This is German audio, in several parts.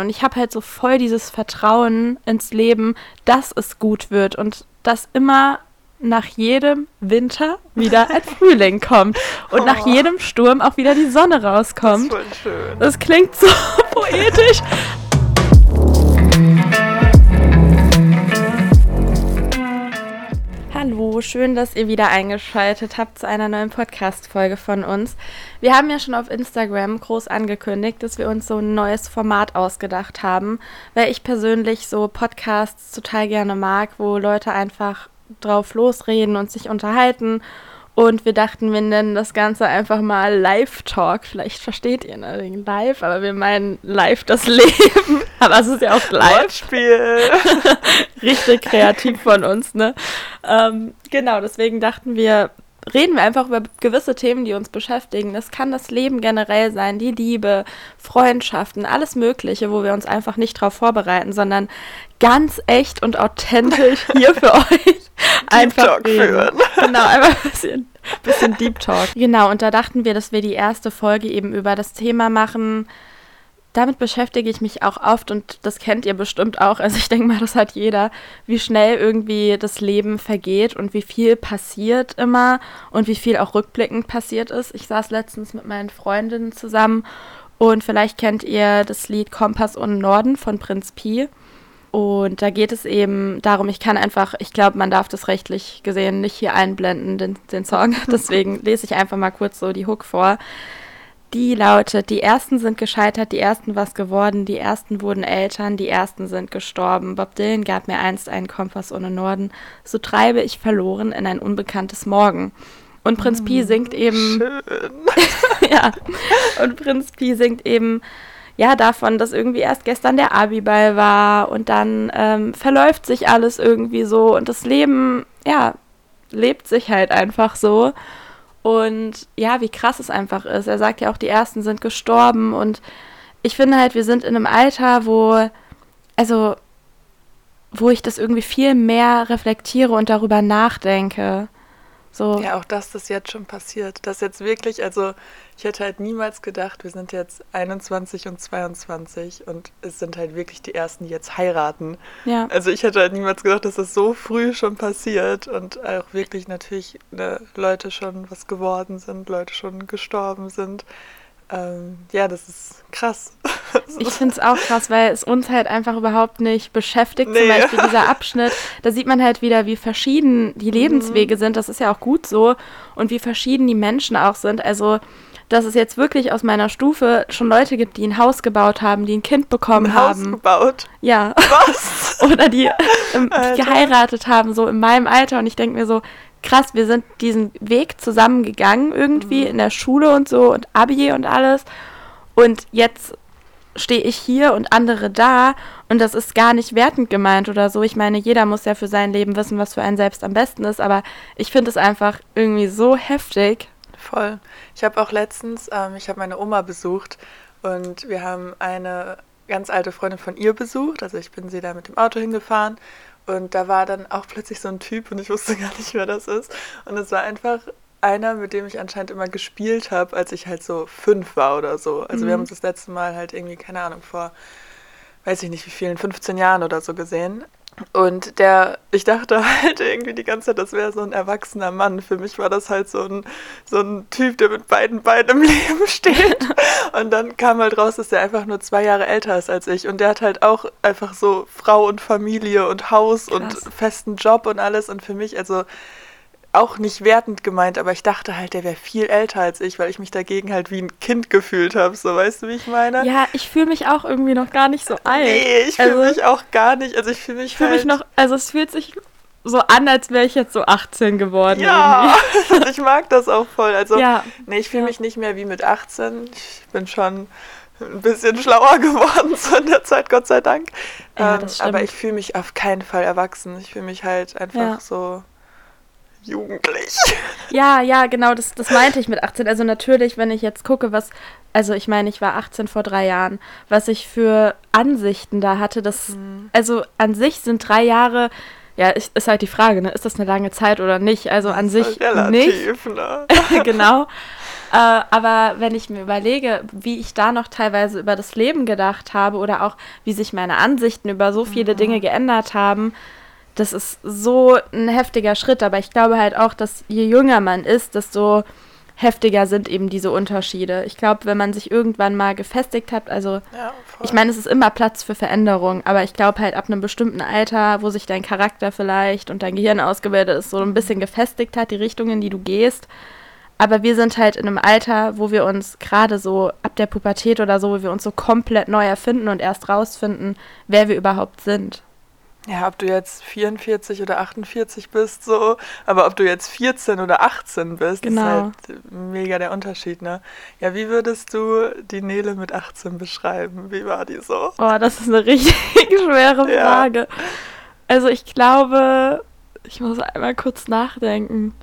Und ich habe halt so voll dieses Vertrauen ins Leben, dass es gut wird und dass immer nach jedem Winter wieder ein Frühling kommt und oh. nach jedem Sturm auch wieder die Sonne rauskommt. Das, ist schön. das klingt so poetisch. Hallo, schön, dass ihr wieder eingeschaltet habt zu einer neuen Podcast-Folge von uns. Wir haben ja schon auf Instagram groß angekündigt, dass wir uns so ein neues Format ausgedacht haben, weil ich persönlich so Podcasts total gerne mag, wo Leute einfach drauf losreden und sich unterhalten. Und wir dachten, wir nennen das Ganze einfach mal Live-Talk. Vielleicht versteht ihr ne, live, aber wir meinen live das Leben. aber es ist ja auch live. Wortspiel. Richtig kreativ von uns, ne? Ähm, genau, deswegen dachten wir, reden wir einfach über gewisse Themen, die uns beschäftigen. Das kann das Leben generell sein, die Liebe, Freundschaften, alles Mögliche, wo wir uns einfach nicht darauf vorbereiten, sondern ganz echt und authentisch hier für euch einfach Talk reden. führen. Genau, einfach ein bisschen, bisschen Deep Talk. Genau, und da dachten wir, dass wir die erste Folge eben über das Thema machen, damit beschäftige ich mich auch oft und das kennt ihr bestimmt auch. Also ich denke mal, das hat jeder, wie schnell irgendwie das Leben vergeht und wie viel passiert immer und wie viel auch rückblickend passiert ist. Ich saß letztens mit meinen Freundinnen zusammen und vielleicht kennt ihr das Lied Kompass und Norden von Prinz Pi. Und da geht es eben darum, ich kann einfach, ich glaube, man darf das rechtlich gesehen nicht hier einblenden, den, den Song. Deswegen lese ich einfach mal kurz so die Hook vor. Die lautet, die ersten sind gescheitert, die ersten was geworden, die ersten wurden Eltern, die ersten sind gestorben. Bob Dylan gab mir einst einen Kompass ohne Norden, so treibe ich verloren in ein unbekanntes Morgen. Und Prinz Pi mm, singt eben. Schön. ja. Und Prinz Pi singt eben ja davon, dass irgendwie erst gestern der Abiball war und dann ähm, verläuft sich alles irgendwie so und das Leben, ja, lebt sich halt einfach so. Und ja, wie krass es einfach ist. Er sagt ja auch, die ersten sind gestorben. Und ich finde halt, wir sind in einem Alter, wo, also, wo ich das irgendwie viel mehr reflektiere und darüber nachdenke. So. Ja, auch dass das jetzt schon passiert. Das jetzt wirklich, also ich hätte halt niemals gedacht, wir sind jetzt 21 und 22 und es sind halt wirklich die ersten, die jetzt heiraten. Ja. Also ich hätte halt niemals gedacht, dass das so früh schon passiert und auch wirklich natürlich ne, Leute schon was geworden sind, Leute schon gestorben sind. Ähm, ja, das ist krass. Ich finde es auch krass, weil es uns halt einfach überhaupt nicht beschäftigt. Nee. Zum Beispiel dieser Abschnitt, da sieht man halt wieder, wie verschieden die Lebenswege mhm. sind. Das ist ja auch gut so. Und wie verschieden die Menschen auch sind. Also, dass es jetzt wirklich aus meiner Stufe schon Leute gibt, die ein Haus gebaut haben, die ein Kind bekommen ein haben. Haus gebaut? Ja. Was? Oder die, ähm, die geheiratet haben, so in meinem Alter. Und ich denke mir so, krass, wir sind diesen Weg zusammengegangen irgendwie mhm. in der Schule und so und Abi und alles. Und jetzt stehe ich hier und andere da und das ist gar nicht wertend gemeint oder so. Ich meine, jeder muss ja für sein Leben wissen, was für einen selbst am besten ist, aber ich finde es einfach irgendwie so heftig. Voll. Ich habe auch letztens, ähm, ich habe meine Oma besucht und wir haben eine ganz alte Freundin von ihr besucht. Also ich bin sie da mit dem Auto hingefahren und da war dann auch plötzlich so ein Typ und ich wusste gar nicht, wer das ist. Und es war einfach einer, mit dem ich anscheinend immer gespielt habe, als ich halt so fünf war oder so. Also mhm. wir haben uns das letzte Mal halt irgendwie, keine Ahnung, vor weiß ich nicht wie vielen, 15 Jahren oder so gesehen. Und der, ich dachte halt irgendwie die ganze Zeit, das wäre so ein erwachsener Mann. Für mich war das halt so ein, so ein Typ, der mit beiden Beinen im Leben steht. Und dann kam halt raus, dass der einfach nur zwei Jahre älter ist als ich. Und der hat halt auch einfach so Frau und Familie und Haus Krass. und festen Job und alles. Und für mich, also auch nicht wertend gemeint, aber ich dachte halt, der wäre viel älter als ich, weil ich mich dagegen halt wie ein Kind gefühlt habe. So, weißt du, wie ich meine? Ja, ich fühle mich auch irgendwie noch gar nicht so alt. Nee, ich fühle also, mich auch gar nicht. Also ich fühle mich ich fühl halt. Mich noch, also es fühlt sich so an, als wäre ich jetzt so 18 geworden. Ja, ich mag das auch voll. Also, ja. nee, ich fühle mich nicht mehr wie mit 18. Ich bin schon ein bisschen schlauer geworden so in der Zeit, Gott sei Dank. Ja, ähm, aber ich fühle mich auf keinen Fall erwachsen. Ich fühle mich halt einfach so jugendlich. Ja, ja, genau, das, das meinte ich mit 18. Also natürlich, wenn ich jetzt gucke, was, also ich meine, ich war 18 vor drei Jahren, was ich für Ansichten da hatte, das, mhm. also an sich sind drei Jahre, ja, ist, ist halt die Frage, ne, ist das eine lange Zeit oder nicht? Also an sich halt relativ, nicht. Ne? genau. äh, aber wenn ich mir überlege, wie ich da noch teilweise über das Leben gedacht habe oder auch wie sich meine Ansichten über so viele mhm. Dinge geändert haben, das ist so ein heftiger Schritt. Aber ich glaube halt auch, dass je jünger man ist, desto heftiger sind eben diese Unterschiede. Ich glaube, wenn man sich irgendwann mal gefestigt hat, also ja, ich meine, es ist immer Platz für Veränderung, aber ich glaube halt ab einem bestimmten Alter, wo sich dein Charakter vielleicht und dein Gehirn ausgebildet ist, so ein bisschen gefestigt hat, die Richtung, in die du gehst. Aber wir sind halt in einem Alter, wo wir uns gerade so ab der Pubertät oder so, wo wir uns so komplett neu erfinden und erst rausfinden, wer wir überhaupt sind. Ja, ob du jetzt 44 oder 48 bist, so, aber ob du jetzt 14 oder 18 bist, genau. ist halt mega der Unterschied, ne? Ja, wie würdest du die Nele mit 18 beschreiben? Wie war die so? Oh, das ist eine richtig schwere Frage. Ja. Also ich glaube, ich muss einmal kurz nachdenken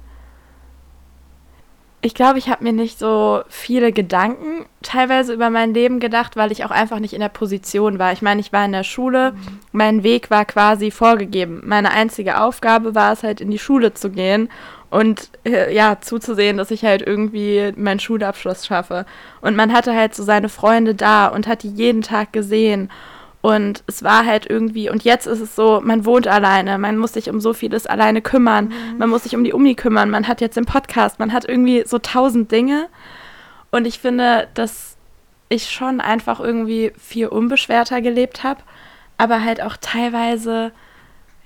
ich glaube, ich habe mir nicht so viele Gedanken teilweise über mein Leben gedacht, weil ich auch einfach nicht in der Position war. Ich meine, ich war in der Schule, mhm. mein Weg war quasi vorgegeben. Meine einzige Aufgabe war es halt in die Schule zu gehen und äh, ja, zuzusehen, dass ich halt irgendwie meinen Schulabschluss schaffe. Und man hatte halt so seine Freunde da und hat die jeden Tag gesehen. Und es war halt irgendwie, und jetzt ist es so, man wohnt alleine, man muss sich um so vieles alleine kümmern, mhm. man muss sich um die Uni kümmern, man hat jetzt den Podcast, man hat irgendwie so tausend Dinge. Und ich finde, dass ich schon einfach irgendwie viel unbeschwerter gelebt habe, aber halt auch teilweise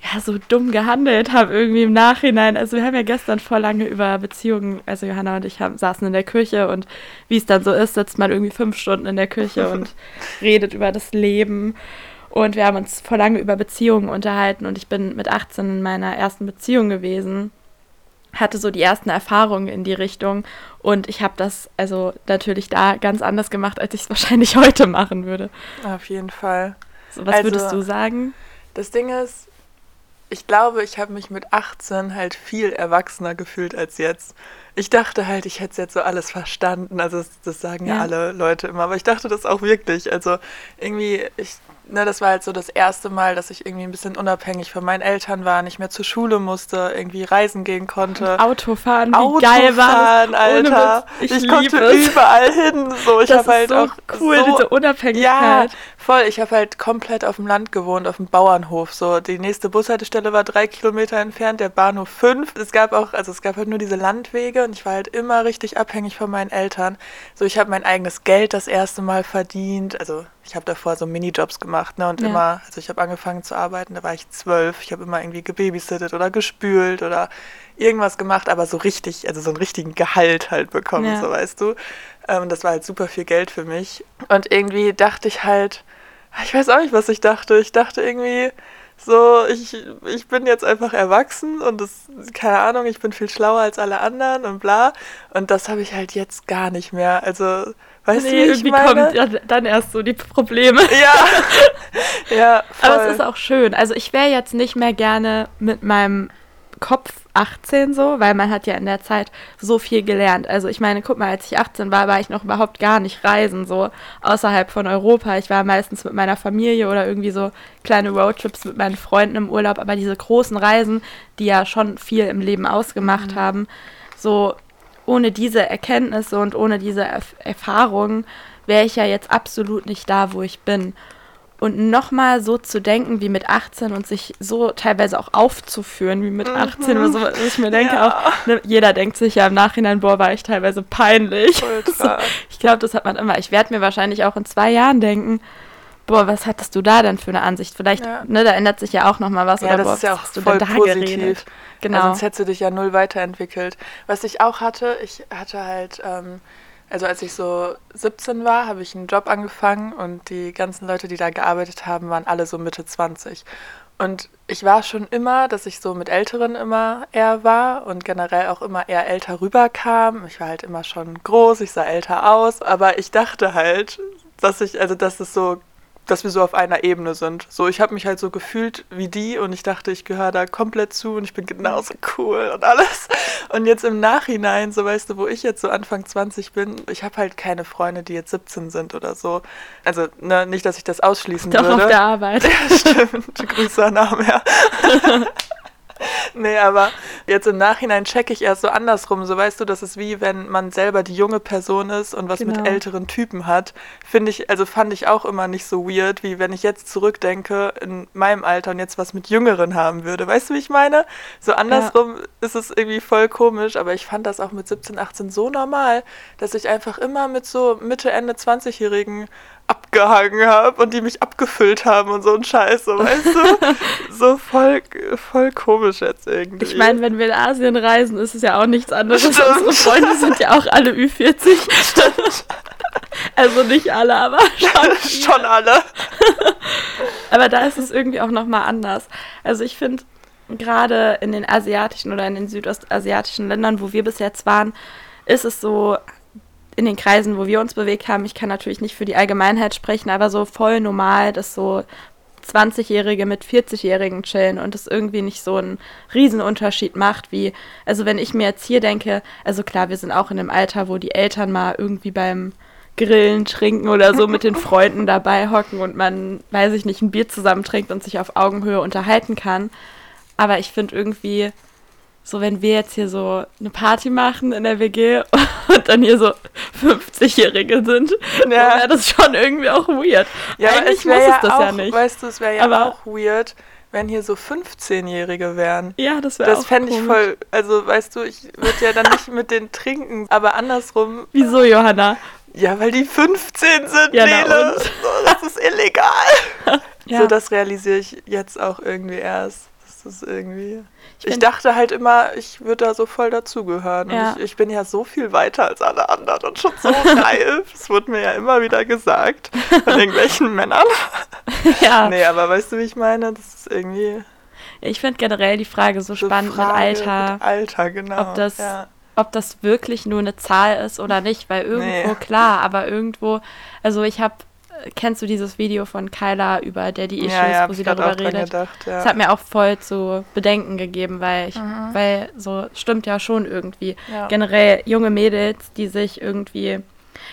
ja, so dumm gehandelt habe irgendwie im Nachhinein. Also wir haben ja gestern vor lange über Beziehungen, also Johanna und ich haben, saßen in der Küche und wie es dann so ist, sitzt man irgendwie fünf Stunden in der Küche und redet über das Leben. Und wir haben uns vor lange über Beziehungen unterhalten und ich bin mit 18 in meiner ersten Beziehung gewesen, hatte so die ersten Erfahrungen in die Richtung und ich habe das also natürlich da ganz anders gemacht, als ich es wahrscheinlich heute machen würde. Auf jeden Fall. So, was also, würdest du sagen? Das Ding ist, ich glaube, ich habe mich mit 18 halt viel erwachsener gefühlt als jetzt. Ich dachte halt, ich hätte jetzt so alles verstanden. Also das, das sagen ja. ja. alle Leute immer, aber ich dachte das auch wirklich. Also irgendwie, ich ne, das war halt so das erste Mal, dass ich irgendwie ein bisschen unabhängig von meinen Eltern war, nicht mehr zur Schule musste, irgendwie reisen gehen konnte. Autofahren, wie Autofahren, geil war das? Alter. ich, ich konnte es. überall hin. So, ich habe halt so auch cool, so, diese Unabhängigkeit. Ja, voll. Ich habe halt komplett auf dem Land gewohnt, auf dem Bauernhof. So, die nächste Bushaltestelle war drei Kilometer entfernt, der Bahnhof fünf. Es gab auch, also es gab halt nur diese Landwege und ich war halt immer richtig abhängig von meinen Eltern. So, ich habe mein eigenes Geld das erste Mal verdient. Also ich habe davor so Minijobs gemacht, ne? Und ja. immer, also ich habe angefangen zu arbeiten, da war ich zwölf. Ich habe immer irgendwie gebabysittet oder gespült oder irgendwas gemacht, aber so richtig, also so einen richtigen Gehalt halt bekommen, ja. so weißt du. Ähm, das war halt super viel Geld für mich. Und irgendwie dachte ich halt, ich weiß auch nicht, was ich dachte. Ich dachte irgendwie, so, ich, ich bin jetzt einfach erwachsen und das, keine Ahnung, ich bin viel schlauer als alle anderen und bla. Und das habe ich halt jetzt gar nicht mehr. Also, Weißt nee, du, irgendwie kommen ja, dann erst so die Probleme. Ja. ja voll. Aber es ist auch schön. Also ich wäre jetzt nicht mehr gerne mit meinem Kopf 18 so, weil man hat ja in der Zeit so viel gelernt. Also ich meine, guck mal, als ich 18 war, war ich noch überhaupt gar nicht reisen, so außerhalb von Europa. Ich war meistens mit meiner Familie oder irgendwie so kleine Roadtrips mit meinen Freunden im Urlaub, aber diese großen Reisen, die ja schon viel im Leben ausgemacht mhm. haben, so ohne diese Erkenntnisse und ohne diese Erf Erfahrungen wäre ich ja jetzt absolut nicht da, wo ich bin. Und nochmal so zu denken wie mit 18 und sich so teilweise auch aufzuführen wie mit 18 mhm. oder so, ich mir denke ja. auch, ne, jeder denkt sich ja im Nachhinein, boah, war ich teilweise peinlich. so, ich glaube, das hat man immer. Ich werde mir wahrscheinlich auch in zwei Jahren denken, boah, was hattest du da denn für eine Ansicht? Vielleicht, ja. ne, da ändert sich ja auch nochmal was. Ja, oder das boah, ist ja auch voll positiv. geredet? Genau. Ja, sonst hättest du dich ja null weiterentwickelt. Was ich auch hatte, ich hatte halt, ähm, also als ich so 17 war, habe ich einen Job angefangen und die ganzen Leute, die da gearbeitet haben, waren alle so Mitte 20. Und ich war schon immer, dass ich so mit Älteren immer eher war und generell auch immer eher älter rüberkam. Ich war halt immer schon groß, ich sah älter aus, aber ich dachte halt, dass ich, also dass es so dass wir so auf einer Ebene sind. So, ich habe mich halt so gefühlt wie die und ich dachte, ich gehöre da komplett zu und ich bin genauso cool und alles. Und jetzt im Nachhinein, so weißt du, wo ich jetzt so Anfang 20 bin, ich habe halt keine Freunde, die jetzt 17 sind oder so. Also, ne, nicht, dass ich das ausschließen Doch würde. auf der Arbeit. Ja, stimmt. Grüße an Arm, ja. nee, aber jetzt im Nachhinein checke ich erst so andersrum. So weißt du, das ist wie wenn man selber die junge Person ist und was genau. mit älteren Typen hat. Finde ich, also fand ich auch immer nicht so weird, wie wenn ich jetzt zurückdenke in meinem Alter und jetzt was mit Jüngeren haben würde. Weißt du, wie ich meine? So andersrum ja. ist es irgendwie voll komisch, aber ich fand das auch mit 17, 18 so normal, dass ich einfach immer mit so Mitte, Ende 20-Jährigen abgehangen habe und die mich abgefüllt haben und so ein Scheiß, so, weißt du? so voll, voll komisch jetzt irgendwie. Ich meine, wenn wir in Asien reisen, ist es ja auch nichts anderes. Stimmt. Unsere Freunde sind ja auch alle Ü40. Stimmt. Also nicht alle, aber schon, schon alle. aber da ist es irgendwie auch nochmal anders. Also ich finde, gerade in den asiatischen oder in den südostasiatischen Ländern, wo wir bis jetzt waren, ist es so, in den Kreisen, wo wir uns bewegt haben, ich kann natürlich nicht für die Allgemeinheit sprechen, aber so voll normal, dass so 20-Jährige mit 40-Jährigen chillen und es irgendwie nicht so einen Riesenunterschied macht, wie, also wenn ich mir jetzt hier denke, also klar, wir sind auch in einem Alter, wo die Eltern mal irgendwie beim Grillen, Trinken oder so mit den Freunden dabei hocken und man, weiß ich nicht, ein Bier zusammen trinkt und sich auf Augenhöhe unterhalten kann. Aber ich finde irgendwie, so wenn wir jetzt hier so eine Party machen in der WG und dann hier so 50-Jährige sind, ja. wäre das schon irgendwie auch weird. Ja, Eigentlich muss ja es das auch, ja nicht. Weißt du, es wäre ja aber auch weird, wenn hier so 15-Jährige wären. Ja, das wäre auch Das fände ich voll, also weißt du, ich würde ja dann nicht mit denen trinken, aber andersrum. Wieso, Johanna? Ja, weil die 15 sind, ja, Nele. Das ist illegal. ja. So, das realisiere ich jetzt auch irgendwie erst. Ist irgendwie. Ich, ich dachte halt immer, ich würde da so voll dazugehören. Ja. Ich, ich, bin ja so viel weiter als alle anderen und schon so reif. Das wurde mir ja immer wieder gesagt von irgendwelchen Männern. Ja. Nee, aber weißt du, wie ich meine? Das ist irgendwie. Ich finde generell die Frage so, so spannend Frage mit Alter. Mit Alter, genau. Ob das, ja. ob das wirklich nur eine Zahl ist oder nicht, weil irgendwo, nee. klar, aber irgendwo, also ich habe kennst du dieses Video von Kyla über Daddy Issues, ja, ja, wo sie darüber redet? Gedacht, ja. Das hat mir auch voll zu bedenken gegeben, weil ich, mhm. weil so stimmt ja schon irgendwie. Generell junge Mädels, die sich irgendwie.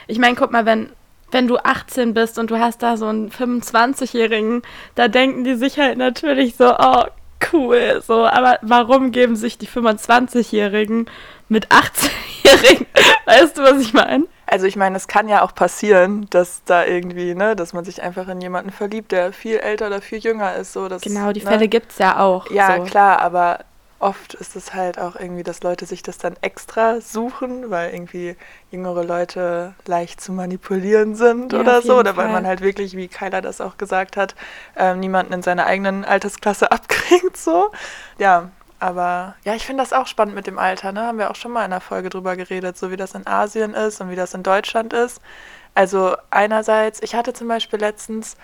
Ich meine, guck mal, wenn, wenn du 18 bist und du hast da so einen 25-Jährigen, da denken die sich halt natürlich so, oh, cool, so, aber warum geben sich die 25-Jährigen mit 18-Jährigen? Weißt du, was ich meine? Also ich meine, es kann ja auch passieren, dass da irgendwie, ne, dass man sich einfach in jemanden verliebt, der viel älter oder viel jünger ist. So, dass, genau, die ne? Fälle gibt es ja auch. Ja, so. klar, aber oft ist es halt auch irgendwie, dass Leute sich das dann extra suchen, weil irgendwie jüngere Leute leicht zu manipulieren sind ja, oder so. Oder Fall. weil man halt wirklich, wie Kyla das auch gesagt hat, ähm, niemanden in seiner eigenen Altersklasse abkriegt. So. Ja, aber ja, ich finde das auch spannend mit dem Alter. Ne? Haben wir auch schon mal in einer Folge drüber geredet, so wie das in Asien ist und wie das in Deutschland ist. Also einerseits, ich hatte zum Beispiel letztens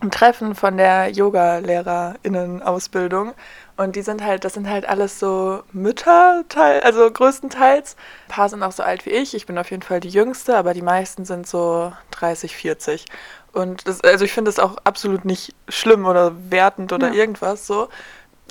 ein Treffen von der Yoga-LehrerInnen-Ausbildung und die sind halt, das sind halt alles so Mütter, also größtenteils. Ein paar sind auch so alt wie ich. Ich bin auf jeden Fall die Jüngste, aber die meisten sind so 30, 40. Und das, also ich finde das auch absolut nicht schlimm oder wertend oder ja. irgendwas so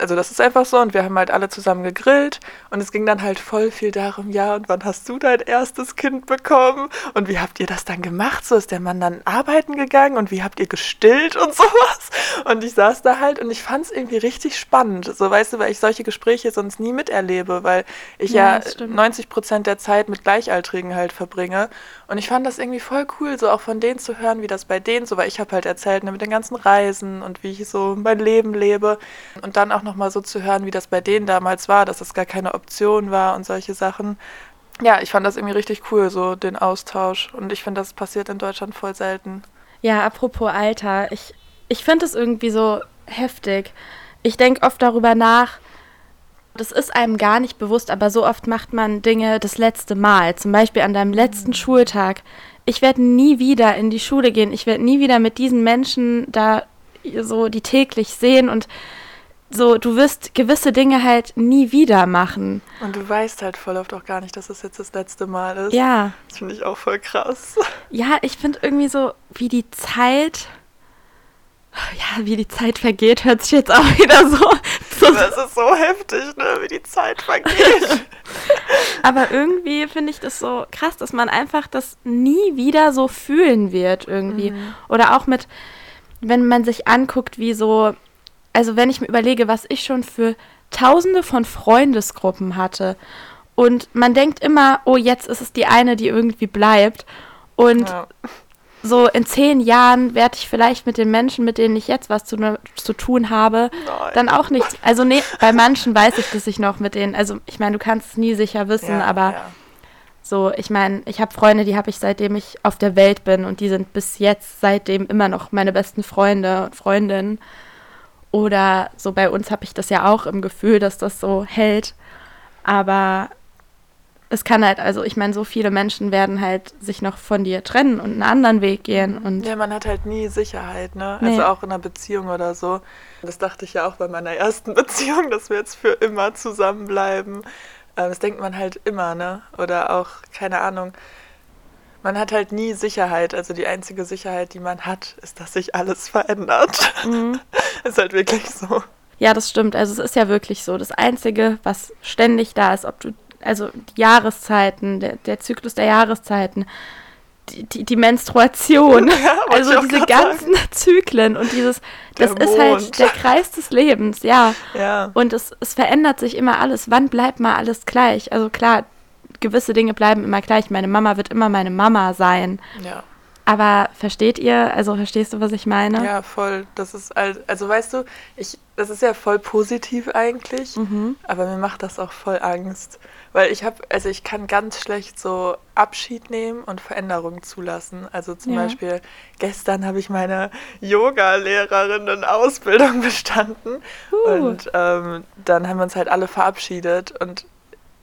also das ist einfach so und wir haben halt alle zusammen gegrillt und es ging dann halt voll viel darum, ja, und wann hast du dein erstes Kind bekommen und wie habt ihr das dann gemacht? So ist der Mann dann arbeiten gegangen und wie habt ihr gestillt und sowas? Und ich saß da halt und ich fand es irgendwie richtig spannend, so weißt du, weil ich solche Gespräche sonst nie miterlebe, weil ich ja, ja 90 Prozent der Zeit mit Gleichaltrigen halt verbringe und ich fand das irgendwie voll cool, so auch von denen zu hören, wie das bei denen so, weil ich habe halt erzählt ne, mit den ganzen Reisen und wie ich so mein Leben lebe und dann auch nochmal so zu hören, wie das bei denen damals war, dass das gar keine Option war und solche Sachen. Ja, ich fand das irgendwie richtig cool, so den Austausch. Und ich finde, das passiert in Deutschland voll selten. Ja, apropos Alter, ich, ich finde es irgendwie so heftig. Ich denke oft darüber nach, das ist einem gar nicht bewusst, aber so oft macht man Dinge das letzte Mal. Zum Beispiel an deinem letzten mhm. Schultag. Ich werde nie wieder in die Schule gehen. Ich werde nie wieder mit diesen Menschen da so die täglich sehen und so, du wirst gewisse Dinge halt nie wieder machen. Und du weißt halt voll oft auch gar nicht, dass das jetzt das letzte Mal ist. Ja. Das finde ich auch voll krass. Ja, ich finde irgendwie so, wie die Zeit, ja, wie die Zeit vergeht, hört sich jetzt auch wieder so. so das ist so heftig, ne, wie die Zeit vergeht. Aber irgendwie finde ich das so krass, dass man einfach das nie wieder so fühlen wird irgendwie. Mhm. Oder auch mit, wenn man sich anguckt, wie so also wenn ich mir überlege, was ich schon für tausende von Freundesgruppen hatte. Und man denkt immer, oh, jetzt ist es die eine, die irgendwie bleibt. Und ja. So in zehn Jahren werde ich vielleicht mit den Menschen, mit denen ich jetzt was zu, zu tun habe, Nein. dann auch nichts. Also nee, bei manchen weiß ich, dass ich noch mit denen, also ich meine, du kannst es nie sicher wissen, ja, aber ja. so, ich meine, ich habe Freunde, die habe ich seitdem ich auf der Welt bin und die sind bis jetzt seitdem immer noch meine besten Freunde und Freundinnen. Oder so bei uns habe ich das ja auch im Gefühl, dass das so hält. Aber es kann halt, also ich meine, so viele Menschen werden halt sich noch von dir trennen und einen anderen Weg gehen. Und ja, man hat halt nie Sicherheit, ne? Nee. Also auch in einer Beziehung oder so. Das dachte ich ja auch bei meiner ersten Beziehung, dass wir jetzt für immer zusammenbleiben. Ähm, das denkt man halt immer, ne? Oder auch, keine Ahnung, man hat halt nie Sicherheit. Also die einzige Sicherheit, die man hat, ist, dass sich alles verändert. Mhm. ist halt wirklich so. Ja, das stimmt. Also es ist ja wirklich so. Das Einzige, was ständig da ist, ob du, also die Jahreszeiten, der, der Zyklus der Jahreszeiten, die, die, die Menstruation, ja, also diese ganzen sagen. Zyklen und dieses, das der ist halt der Kreis des Lebens, ja. ja. Und es, es verändert sich immer alles. Wann bleibt mal alles gleich? Also klar, gewisse Dinge bleiben immer gleich. Meine Mama wird immer meine Mama sein. Ja. Aber versteht ihr, also verstehst du, was ich meine? Ja, voll. Das ist also weißt du, ich, das ist ja voll positiv eigentlich, mhm. aber mir macht das auch voll Angst. Weil ich habe, also ich kann ganz schlecht so Abschied nehmen und Veränderungen zulassen. Also zum ja. Beispiel gestern habe ich meine Yoga-Lehrerin Ausbildung bestanden uh. und ähm, dann haben wir uns halt alle verabschiedet und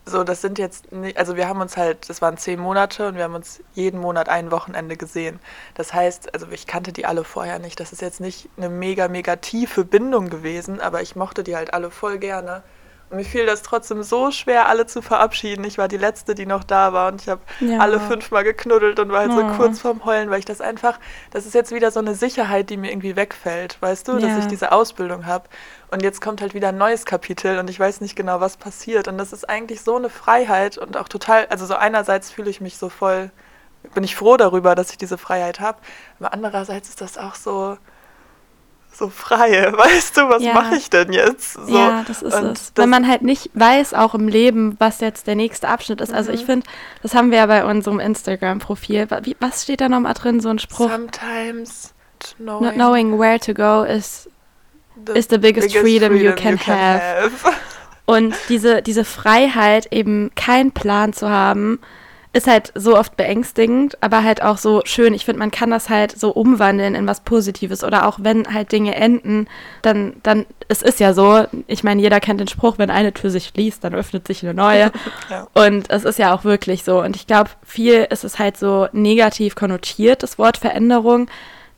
so, das sind jetzt nicht, also wir haben uns halt, das waren zehn Monate und wir haben uns jeden Monat ein Wochenende gesehen. Das heißt, also ich kannte die alle vorher nicht. Das ist jetzt nicht eine mega, mega tiefe Bindung gewesen, aber ich mochte die halt alle voll gerne. Und mir fiel das trotzdem so schwer, alle zu verabschieden. Ich war die Letzte, die noch da war und ich habe ja. alle fünfmal geknuddelt und war halt ja. so kurz vorm Heulen, weil ich das einfach, das ist jetzt wieder so eine Sicherheit, die mir irgendwie wegfällt, weißt du, ja. dass ich diese Ausbildung habe. Und jetzt kommt halt wieder ein neues Kapitel und ich weiß nicht genau, was passiert. Und das ist eigentlich so eine Freiheit und auch total, also so einerseits fühle ich mich so voll, bin ich froh darüber, dass ich diese Freiheit habe, aber andererseits ist das auch so, so frei. Weißt du, was ja. mache ich denn jetzt? So. Ja, das ist und es. Wenn man halt nicht weiß, auch im Leben, was jetzt der nächste Abschnitt ist. Mhm. Also ich mhm. finde, das haben wir ja bei unserem Instagram-Profil. Was steht da nochmal drin, so ein Spruch? Sometimes knowing, Not knowing where to go is, is the biggest, biggest freedom, freedom, you can, you can have. have. Und diese, diese Freiheit, eben keinen Plan zu haben, ist halt so oft beängstigend, aber halt auch so schön. Ich finde, man kann das halt so umwandeln in was Positives oder auch wenn halt Dinge enden, dann, dann, es ist ja so, ich meine, jeder kennt den Spruch, wenn eine Tür sich schließt, dann öffnet sich eine neue. ja. Und es ist ja auch wirklich so. Und ich glaube, viel ist es halt so negativ konnotiert, das Wort Veränderung.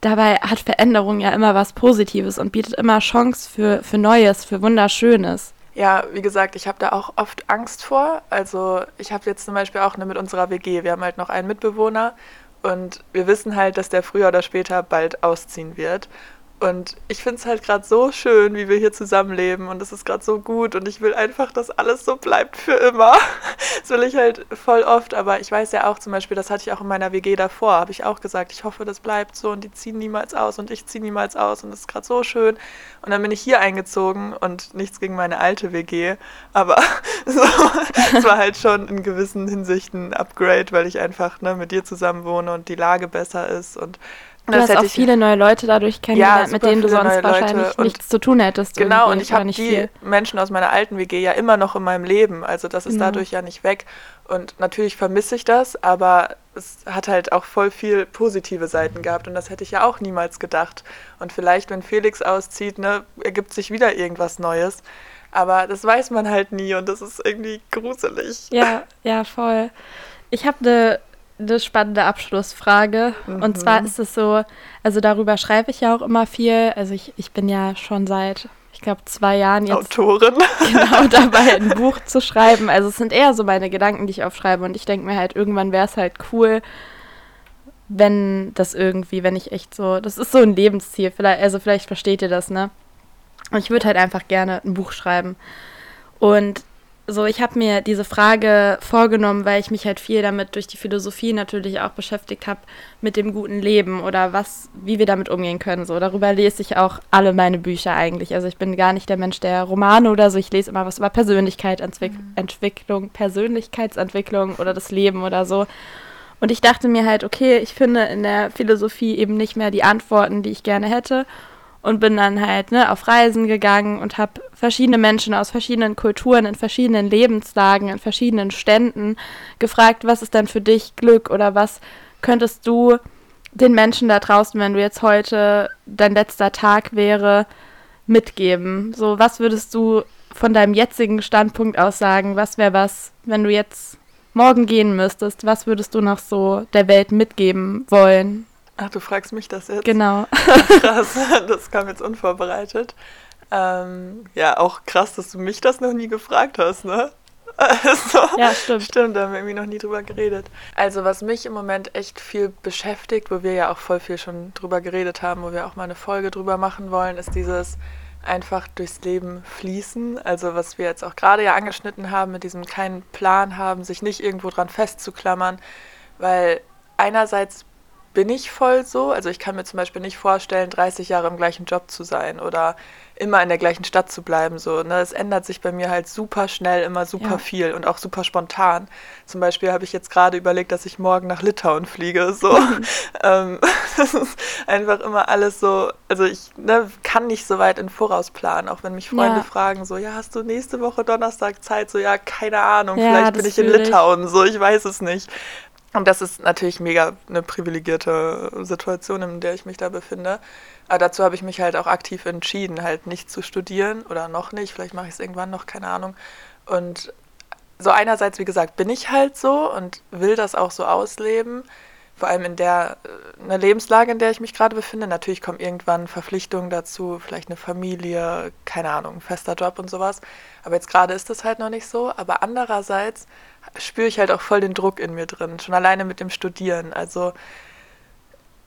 Dabei hat Veränderung ja immer was Positives und bietet immer Chance für, für Neues, für Wunderschönes. Ja, wie gesagt, ich habe da auch oft Angst vor. Also ich habe jetzt zum Beispiel auch eine mit unserer WG. Wir haben halt noch einen Mitbewohner und wir wissen halt, dass der früher oder später bald ausziehen wird. Und ich finde es halt gerade so schön, wie wir hier zusammenleben und es ist gerade so gut und ich will einfach, dass alles so bleibt für immer. Das will ich halt voll oft, aber ich weiß ja auch zum Beispiel, das hatte ich auch in meiner WG davor, habe ich auch gesagt, ich hoffe, das bleibt so und die ziehen niemals aus und ich ziehe niemals aus und es ist gerade so schön. Und dann bin ich hier eingezogen und nichts gegen meine alte WG, aber so, es war halt schon in gewissen Hinsichten ein Upgrade, weil ich einfach ne, mit dir zusammen wohne und die Lage besser ist und Du das hast auch viele neue Leute dadurch kennengelernt, ja, mit denen du sonst wahrscheinlich nichts zu tun hättest. Genau, und ich habe die viel. Menschen aus meiner alten WG ja immer noch in meinem Leben. Also das ist genau. dadurch ja nicht weg. Und natürlich vermisse ich das, aber es hat halt auch voll viel positive Seiten gehabt. Und das hätte ich ja auch niemals gedacht. Und vielleicht, wenn Felix auszieht, ne, ergibt sich wieder irgendwas Neues. Aber das weiß man halt nie und das ist irgendwie gruselig. Ja, ja, voll. Ich habe eine eine spannende Abschlussfrage. Mhm. Und zwar ist es so, also darüber schreibe ich ja auch immer viel. Also ich, ich bin ja schon seit, ich glaube, zwei Jahren jetzt Autorin. genau dabei, ein Buch zu schreiben. Also es sind eher so meine Gedanken, die ich aufschreibe. Und ich denke mir halt, irgendwann wäre es halt cool, wenn das irgendwie, wenn ich echt so, das ist so ein Lebensziel. Vielleicht, also vielleicht versteht ihr das, ne? Und ich würde halt einfach gerne ein Buch schreiben. Und so, ich habe mir diese Frage vorgenommen, weil ich mich halt viel damit durch die Philosophie natürlich auch beschäftigt habe mit dem guten Leben oder was, wie wir damit umgehen können. So, darüber lese ich auch alle meine Bücher eigentlich. Also ich bin gar nicht der Mensch der Romane oder so. Ich lese immer was über Persönlichkeitsentwicklung, mhm. Persönlichkeitsentwicklung oder das Leben oder so. Und ich dachte mir halt, okay, ich finde in der Philosophie eben nicht mehr die Antworten, die ich gerne hätte und bin dann halt ne, auf Reisen gegangen und habe verschiedene Menschen aus verschiedenen Kulturen, in verschiedenen Lebenslagen, in verschiedenen Ständen gefragt, was ist denn für dich Glück oder was könntest du den Menschen da draußen, wenn du jetzt heute dein letzter Tag wäre, mitgeben? So, was würdest du von deinem jetzigen Standpunkt aus sagen? Was wäre was, wenn du jetzt morgen gehen müsstest? Was würdest du noch so der Welt mitgeben wollen? Ach, du fragst mich das jetzt? Genau. Krass, das kam jetzt unvorbereitet. Ähm, ja, auch krass, dass du mich das noch nie gefragt hast, ne? Also, ja, stimmt. Stimmt, da haben wir irgendwie noch nie drüber geredet. Also, was mich im Moment echt viel beschäftigt, wo wir ja auch voll viel schon drüber geredet haben, wo wir auch mal eine Folge drüber machen wollen, ist dieses einfach durchs Leben fließen. Also, was wir jetzt auch gerade ja angeschnitten haben, mit diesem keinen Plan haben, sich nicht irgendwo dran festzuklammern, weil einerseits bin ich voll so. Also ich kann mir zum Beispiel nicht vorstellen, 30 Jahre im gleichen Job zu sein oder immer in der gleichen Stadt zu bleiben. So, ne? Es ändert sich bei mir halt super schnell, immer super ja. viel und auch super spontan. Zum Beispiel habe ich jetzt gerade überlegt, dass ich morgen nach Litauen fliege. So. ähm, das ist einfach immer alles so, also ich ne, kann nicht so weit in Voraus planen, auch wenn mich Freunde ja. fragen, so, ja, hast du nächste Woche Donnerstag Zeit? So, ja, keine Ahnung, ja, vielleicht bin ich in Litauen, ich. so, ich weiß es nicht. Und das ist natürlich mega eine privilegierte Situation, in der ich mich da befinde. Aber dazu habe ich mich halt auch aktiv entschieden, halt nicht zu studieren oder noch nicht. Vielleicht mache ich es irgendwann noch, keine Ahnung. Und so einerseits, wie gesagt, bin ich halt so und will das auch so ausleben. Vor allem in der eine Lebenslage, in der ich mich gerade befinde. Natürlich kommen irgendwann Verpflichtungen dazu, vielleicht eine Familie, keine Ahnung, ein fester Job und sowas. Aber jetzt gerade ist das halt noch nicht so. Aber andererseits spüre ich halt auch voll den Druck in mir drin, schon alleine mit dem Studieren. Also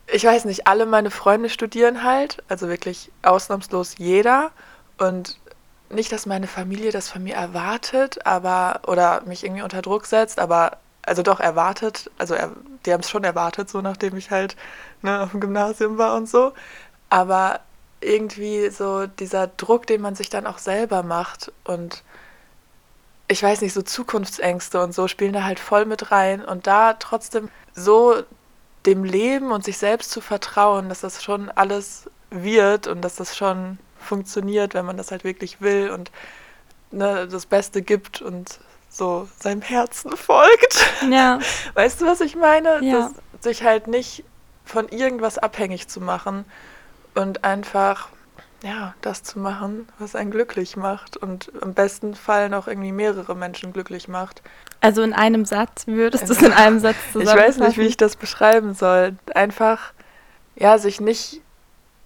ich weiß nicht, alle meine Freunde studieren halt, also wirklich ausnahmslos jeder. Und nicht, dass meine Familie das von mir erwartet, aber oder mich irgendwie unter Druck setzt, aber also doch erwartet, also er, die haben es schon erwartet, so nachdem ich halt ne, auf dem Gymnasium war und so. Aber irgendwie so dieser Druck, den man sich dann auch selber macht und ich weiß nicht, so Zukunftsängste und so spielen da halt voll mit rein. Und da trotzdem so dem Leben und sich selbst zu vertrauen, dass das schon alles wird und dass das schon funktioniert, wenn man das halt wirklich will und ne, das Beste gibt und so seinem Herzen folgt. Ja. Weißt du, was ich meine? Ja. Dass sich halt nicht von irgendwas abhängig zu machen und einfach ja, das zu machen, was einen glücklich macht und im besten Fall noch irgendwie mehrere Menschen glücklich macht. Also in einem Satz, wie würdest du es in einem Satz zusammenfassen? Ich weiß nicht, wie ich das beschreiben soll. Einfach, ja, sich nicht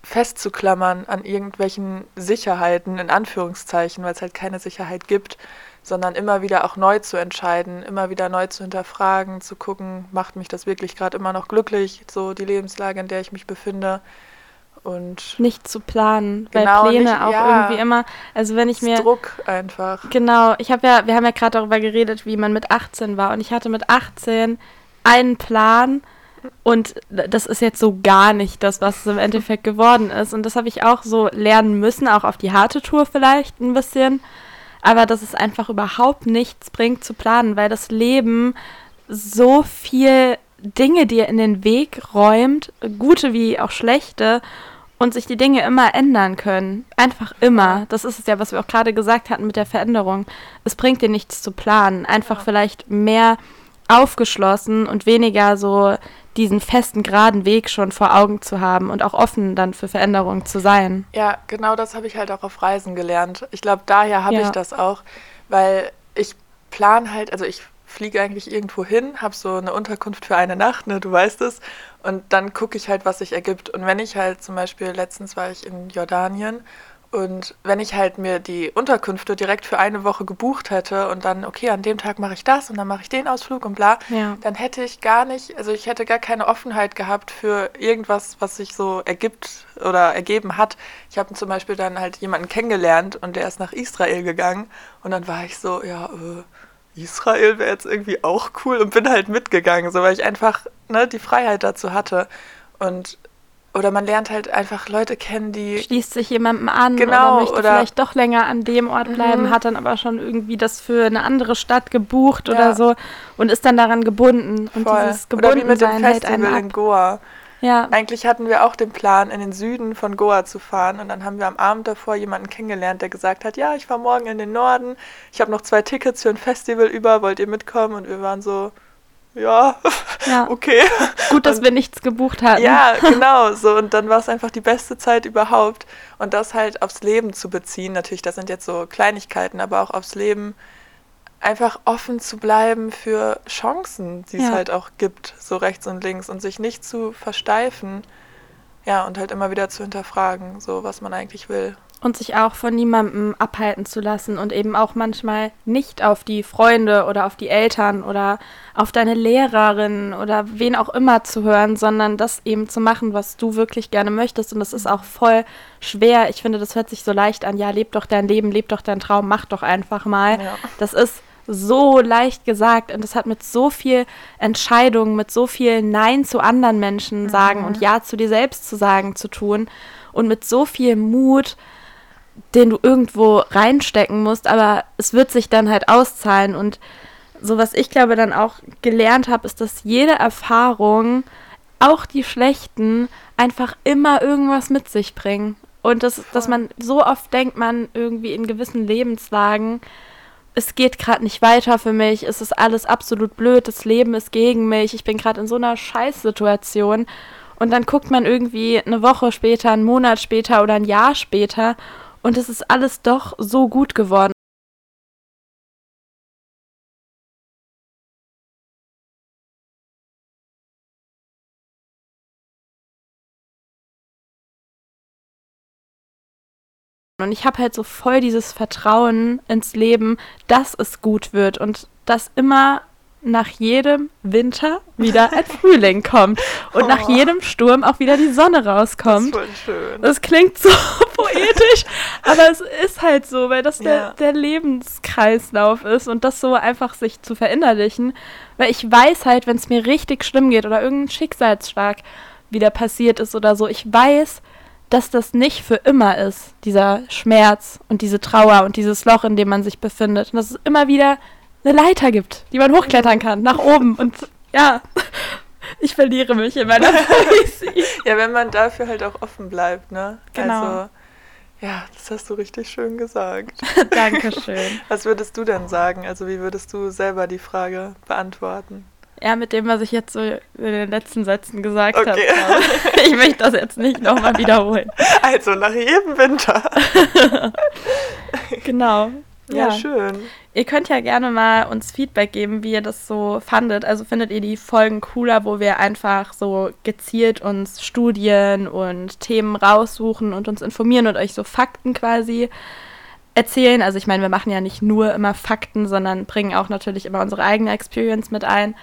festzuklammern an irgendwelchen Sicherheiten, in Anführungszeichen, weil es halt keine Sicherheit gibt, sondern immer wieder auch neu zu entscheiden, immer wieder neu zu hinterfragen, zu gucken, macht mich das wirklich gerade immer noch glücklich, so die Lebenslage, in der ich mich befinde und nicht zu planen, weil genau, Pläne nicht, auch ja, irgendwie immer, also wenn ich mir Druck einfach. Genau, ich habe ja, wir haben ja gerade darüber geredet, wie man mit 18 war und ich hatte mit 18 einen Plan und das ist jetzt so gar nicht das, was es im Endeffekt geworden ist und das habe ich auch so lernen müssen, auch auf die harte Tour vielleicht ein bisschen, aber dass es einfach überhaupt nichts bringt zu planen, weil das Leben so viel Dinge dir in den Weg räumt, gute wie auch schlechte und sich die Dinge immer ändern können. Einfach immer. Das ist es ja, was wir auch gerade gesagt hatten mit der Veränderung. Es bringt dir nichts zu planen. Einfach vielleicht mehr aufgeschlossen und weniger so diesen festen, geraden Weg schon vor Augen zu haben und auch offen dann für Veränderungen zu sein. Ja, genau das habe ich halt auch auf Reisen gelernt. Ich glaube, daher habe ja. ich das auch, weil ich plan halt, also ich fliege eigentlich irgendwo hin, habe so eine Unterkunft für eine Nacht, ne, du weißt es, und dann gucke ich halt, was sich ergibt. Und wenn ich halt zum Beispiel, letztens war ich in Jordanien Und wenn ich halt mir die Unterkünfte direkt für eine Woche gebucht hätte und dann, okay, an dem Tag mache ich das und dann mache ich den Ausflug und bla, Ja. dann hätte ich gar nicht, also ich hätte gar keine Offenheit gehabt für irgendwas, was sich so ergibt oder ergeben hat. Ich habe zum Beispiel dann halt jemanden kennengelernt und der ist nach Israel gegangen und dann war ich so, ja, äh, Israel wäre jetzt irgendwie auch cool und bin halt mitgegangen, so weil ich einfach ne, die Freiheit dazu hatte. Und oder man lernt halt einfach Leute kennen, die Schließt sich jemandem an Genau, oder möchte oder- vielleicht doch länger an dem Ort bleiben, Mhm. hat dann aber schon irgendwie das für eine andere Stadt gebucht Ja. oder so und ist dann daran gebunden. Und voll. dieses Oder wie mit dem Gebundensein Festival in ab. Goa. Ja. Eigentlich hatten wir auch den Plan, in den Süden von Goa zu fahren. Und dann haben wir am Abend davor jemanden kennengelernt, der gesagt hat, ja, ich fahre morgen in den Norden. Ich habe noch zwei Tickets für ein Festival über, wollt ihr mitkommen? Und wir waren so, ja, Ja. okay. Gut, dass Und- wir nichts gebucht hatten. Ja, genau. So, und dann war es einfach die beste Zeit überhaupt. Und das halt aufs Leben zu beziehen. Natürlich, das sind jetzt so Kleinigkeiten, aber auch aufs Leben einfach offen zu bleiben für Chancen, die es Ja. halt auch gibt, so rechts und links und sich nicht zu versteifen. Ja, und halt immer wieder zu hinterfragen, so was man eigentlich will. Und sich auch von niemandem abhalten zu lassen und eben auch manchmal nicht auf die Freunde oder auf die Eltern oder auf deine Lehrerin oder wen auch immer zu hören, sondern das eben zu machen, was du wirklich gerne möchtest. Und das ist auch voll schwer. Ich finde, das hört sich so leicht an. Ja, leb doch dein Leben, leb doch deinen Traum, mach doch einfach mal. Ja. Das ist so leicht gesagt und das hat mit so viel Entscheidung, mit so viel Nein zu anderen Menschen sagen und Ja zu dir selbst zu sagen zu tun und mit so viel Mut, den du irgendwo reinstecken musst, aber es wird sich dann halt auszahlen und so was ich glaube dann auch gelernt habe, ist, dass jede Erfahrung, auch die schlechten, einfach immer irgendwas mit sich bringen. Und das, dass man so oft denkt, man irgendwie in gewissen Lebenslagen, es geht gerade nicht weiter für mich, es ist alles absolut blöd, das Leben ist gegen mich, ich bin gerade in so einer Scheißsituation. Und dann guckt man irgendwie eine Woche später, einen Monat später oder ein Jahr später und es ist alles doch so gut geworden. Und ich habe halt so voll dieses Vertrauen ins Leben, dass es gut wird und dass immer nach jedem Winter wieder ein Frühling kommt und nach Oh. jedem Sturm auch wieder die Sonne Das ist rauskommt. voll schön. Das klingt so poetisch, aber es ist halt so, weil das der, Ja. der Lebenskreislauf ist und das so einfach sich zu verinnerlichen. Weil ich weiß halt, wenn es mir richtig schlimm geht oder irgendein Schicksalsschlag wieder passiert ist oder so, ich weiß, dass das nicht für immer ist, dieser Schmerz und diese Trauer und dieses Loch, in dem man sich befindet. Und dass es immer wieder eine Leiter gibt, die man hochklettern kann, nach oben. Und ja, ich verliere mich in meiner Poesie. Ja, wenn man dafür halt auch offen bleibt, ne? Genau. Also, ja, das hast du richtig schön gesagt. Dankeschön. Was würdest du denn sagen? Also, wie würdest du selber die Frage beantworten? Ja, mit dem, was ich jetzt so in den letzten Sätzen gesagt habe. Okay. glaub Ich Ich möchte das jetzt nicht nochmal wiederholen. Also, nach jedem Winter. Genau. Ja, schön. Ihr könnt ja gerne mal uns Feedback geben, wie ihr das so fandet. Also findet ihr die Folgen cooler, wo wir einfach so gezielt uns Studien und Themen raussuchen und uns informieren und euch so Fakten quasi erzählen. Also ich meine, wir machen ja nicht nur immer Fakten, sondern bringen auch natürlich immer unsere eigene Experience mit ein.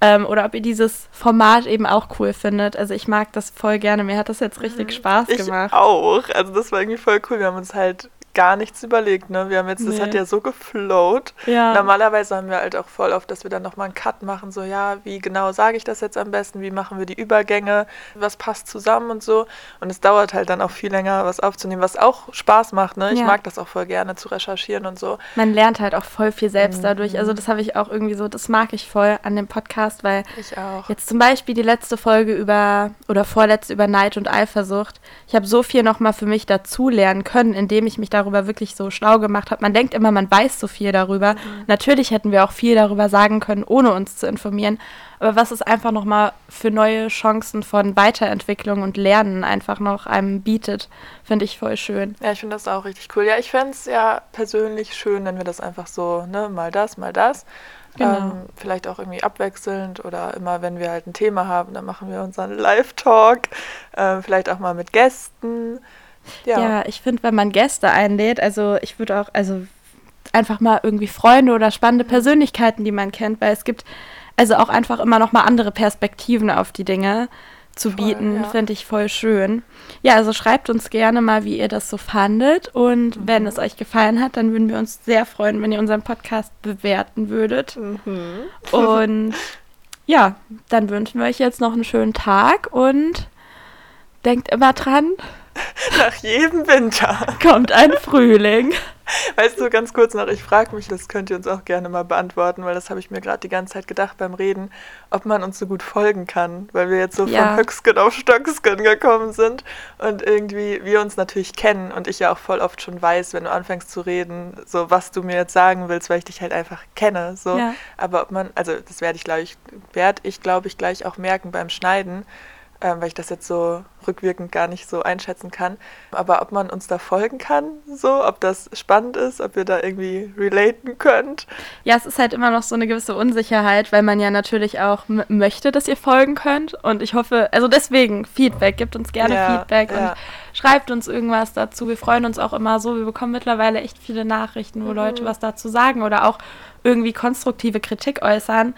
Ähm, oder ob ihr dieses Format eben auch cool findet. Also ich mag das voll gerne. Mir hat das jetzt richtig Spaß Mhm. Ich gemacht. auch. Also, das war irgendwie voll cool. Wir haben uns halt gar nichts überlegt, ne? Wir haben jetzt, das Nee. hat ja so geflowt. Ja. Normalerweise haben wir halt auch voll oft, dass wir dann nochmal einen Cut machen, so ja, wie genau sage ich das jetzt am besten, wie machen wir die Übergänge, was passt zusammen und so. Und es dauert halt dann auch viel länger, was aufzunehmen, was auch Spaß macht, ne? Ich Ja. mag das auch voll gerne zu recherchieren und so. Man lernt halt auch voll viel selbst Mhm. dadurch. Also das habe ich auch irgendwie so, das mag ich voll an dem Podcast, weil Ich auch. jetzt zum Beispiel die letzte Folge über oder vorletzte über Neid und Eifersucht. Ich habe so viel nochmal für mich dazu lernen können, indem ich mich darüber wirklich so schlau gemacht habe. Man denkt immer, man weiß so viel darüber. Mhm. Natürlich hätten wir auch viel darüber sagen können, ohne uns zu informieren. Aber was es einfach nochmal für neue Chancen von Weiterentwicklung und Lernen einfach noch einem bietet, finde ich voll schön. Ja, ich finde das auch richtig cool. Ja, ich fände es ja persönlich schön, wenn wir das einfach so, ne, mal das, mal das. Genau. Ähm, vielleicht auch irgendwie abwechselnd oder immer, wenn wir halt ein Thema haben, dann machen wir unseren Live-Talk. Ähm, vielleicht auch mal mit Gästen. Ja, ja ich finde, wenn man Gäste einlädt, also ich würde auch, also einfach mal irgendwie Freunde oder spannende mhm. Persönlichkeiten, die man kennt, weil es gibt also auch einfach immer noch mal andere Perspektiven auf die Dinge zu voll, bieten, ja. finde ich voll schön. Ja, also schreibt uns gerne mal, wie ihr das so fandet. Und mhm. wenn es euch gefallen hat, dann würden wir uns sehr freuen, wenn ihr unseren Podcast bewerten würdet. Mhm. Und ja, dann wünschen wir euch jetzt noch einen schönen Tag und denkt immer dran. Nach jedem Winter kommt ein Frühling. Weißt du, ganz kurz noch, ich frage mich, das könnt ihr uns auch gerne mal beantworten, weil das habe ich mir gerade die ganze Zeit gedacht beim Reden, ob man uns so gut folgen kann, weil wir jetzt so ja. von Höchsken auf Stöcksken gekommen sind und irgendwie wir uns natürlich kennen und ich ja auch voll oft schon weiß, wenn du anfängst zu reden, so was du mir jetzt sagen willst, weil ich dich halt einfach kenne, so. Ja. Aber ob man, also das werde ich glaube ich, werde ich glaube ich gleich auch merken beim Schneiden, ähm, weil ich das jetzt so rückwirkend gar nicht so einschätzen kann. Aber ob man uns da folgen kann, so, ob das spannend ist, ob ihr da irgendwie relaten könnt. Ja, es ist halt immer noch so eine gewisse Unsicherheit, weil man ja natürlich auch möchte, dass ihr folgen könnt. Und ich hoffe, also deswegen Feedback, gebt uns gerne ja, Feedback ja. und schreibt uns irgendwas dazu. Wir freuen uns auch immer so. Wir bekommen mittlerweile echt viele Nachrichten, wo mhm. Leute was dazu sagen oder auch irgendwie konstruktive Kritik äußern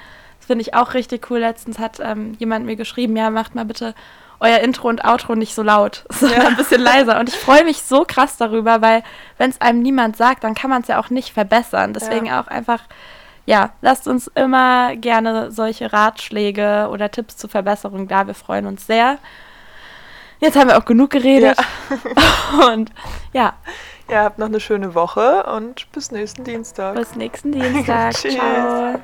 finde ich auch richtig cool. Letztens hat ähm, jemand mir geschrieben, ja, macht mal bitte euer Intro und Outro nicht so laut, sondern ja. ein bisschen leiser. Und ich freue mich so krass darüber, weil wenn es einem niemand sagt, dann kann man es ja auch nicht verbessern. Deswegen ja. auch einfach, ja, lasst uns immer gerne solche Ratschläge oder Tipps zur Verbesserung da. Wir freuen uns sehr. Jetzt haben wir auch genug geredet. Ja. und ja. Ja, habt noch eine schöne Woche und bis nächsten Dienstag. Bis nächsten Dienstag. Tschüss. Ciao.